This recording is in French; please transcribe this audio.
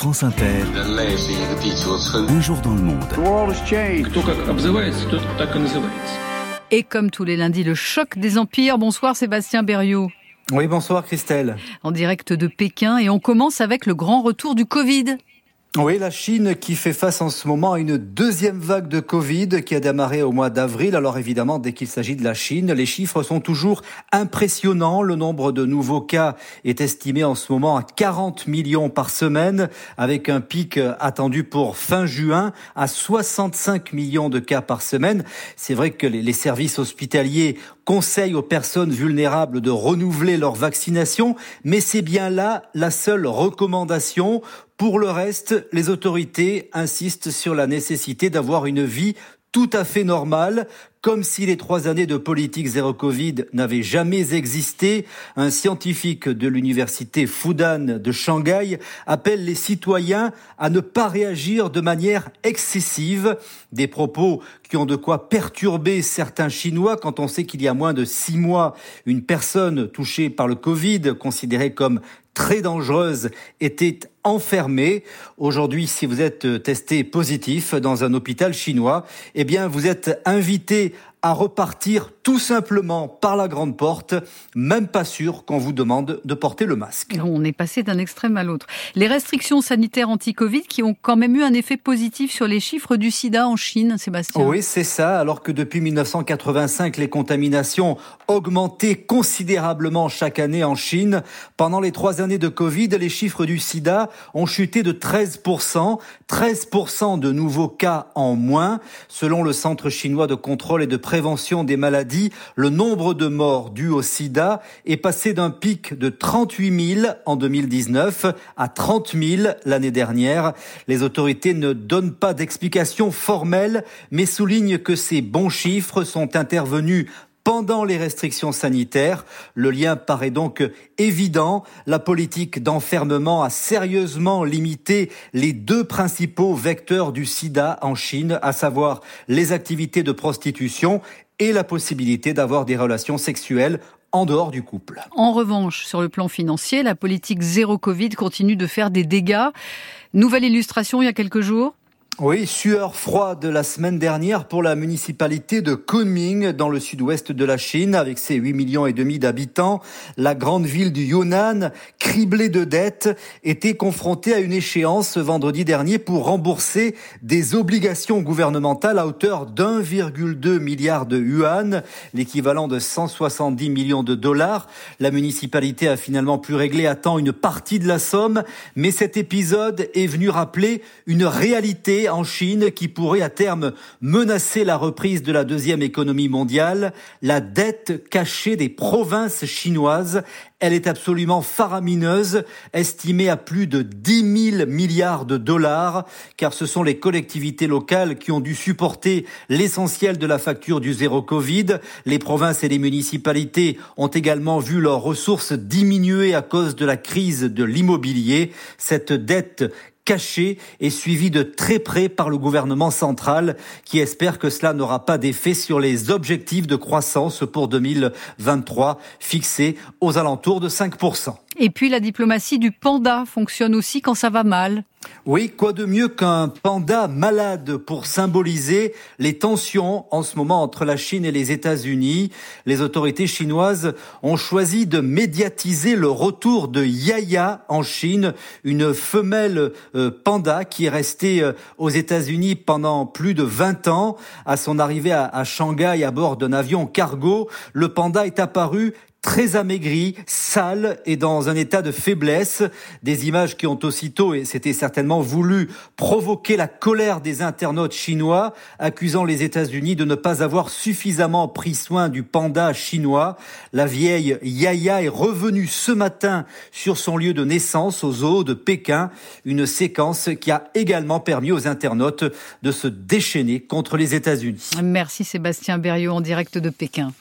France Inter. Un jour dans le monde. Et comme tous les lundis, le choc des empires. Bonsoir Sébastien Berriot. Oui, bonsoir Christelle. En direct de Pékin et on commence avec le grand retour du Covid. Oui, la Chine qui fait face en ce moment à une deuxième vague de Covid qui a démarré au mois d'avril. Alors évidemment, dès qu'il s'agit de la Chine, les chiffres sont toujours impressionnants. Le nombre de nouveaux cas est estimé en ce moment à 40 millions par semaine, avec un pic attendu pour fin juin à 65 millions de cas par semaine. C'est vrai que les services hospitaliers conseillent aux personnes vulnérables de renouveler leur vaccination, mais c'est bien là la seule recommandation pour le reste, les autorités insistent sur la nécessité d'avoir une vie tout à fait normale, comme si les trois années de politique zéro Covid n'avaient jamais existé. Un scientifique de l'université Fudan de Shanghai appelle les citoyens à ne pas réagir de manière excessive. Des propos qui ont de quoi perturber certains Chinois quand on sait qu'il y a moins de six mois, une personne touchée par le Covid, considérée comme très dangereuse était enfermée. Aujourd'hui, si vous êtes testé positif dans un hôpital chinois, eh bien, vous êtes invité à repartir tout simplement par la grande porte, même pas sûr qu'on vous demande de porter le masque. On est passé d'un extrême à l'autre. Les restrictions sanitaires anti-Covid qui ont quand même eu un effet positif sur les chiffres du sida en Chine, Sébastien. Oui, c'est ça. Alors que depuis 1985, les contaminations augmentaient considérablement chaque année en Chine, pendant les trois années de Covid, les chiffres du sida ont chuté de 13%, 13% de nouveaux cas en moins, selon le Centre chinois de contrôle et de prévention des maladies, le nombre de morts dus au sida est passé d'un pic de 38 000 en 2019 à 30 000 l'année dernière. Les autorités ne donnent pas d'explication formelle, mais soulignent que ces bons chiffres sont intervenus pendant les restrictions sanitaires. Le lien paraît donc évident. La politique d'enfermement a sérieusement limité les deux principaux vecteurs du sida en Chine, à savoir les activités de prostitution et la possibilité d'avoir des relations sexuelles en dehors du couple. En revanche, sur le plan financier, la politique zéro Covid continue de faire des dégâts. Nouvelle illustration il y a quelques jours. Oui, sueur froide la semaine dernière pour la municipalité de Kunming dans le sud-ouest de la Chine avec ses 8 millions et demi d'habitants. La grande ville du Yunnan, criblée de dettes, était confrontée à une échéance vendredi dernier pour rembourser des obligations gouvernementales à hauteur d'1,2 milliard de yuan, l'équivalent de 170 millions de dollars. La municipalité a finalement pu régler à temps une partie de la somme, mais cet épisode est venu rappeler une réalité en Chine qui pourrait à terme menacer la reprise de la deuxième économie mondiale, la dette cachée des provinces chinoises. Elle est absolument faramineuse, estimée à plus de 10 000 milliards de dollars, car ce sont les collectivités locales qui ont dû supporter l'essentiel de la facture du zéro Covid. Les provinces et les municipalités ont également vu leurs ressources diminuer à cause de la crise de l'immobilier. Cette dette caché et suivi de très près par le gouvernement central qui espère que cela n'aura pas d'effet sur les objectifs de croissance pour 2023 fixés aux alentours de 5%. Et puis la diplomatie du panda fonctionne aussi quand ça va mal. Oui, quoi de mieux qu'un panda malade pour symboliser les tensions en ce moment entre la Chine et les États-Unis? Les autorités chinoises ont choisi de médiatiser le retour de Yaya en Chine, une femelle euh, panda qui est restée euh, aux États-Unis pendant plus de 20 ans. À son arrivée à Shanghai à bord d'un avion cargo, le panda est apparu très amaigri, sale et dans un état de faiblesse. Des images qui ont aussitôt, et c'était certainement voulu, provoquer la colère des internautes chinois, accusant les États-Unis de ne pas avoir suffisamment pris soin du panda chinois. La vieille Yaya est revenue ce matin sur son lieu de naissance au zoo de Pékin, une séquence qui a également permis aux internautes de se déchaîner contre les États-Unis. Merci Sébastien Berriot en direct de Pékin.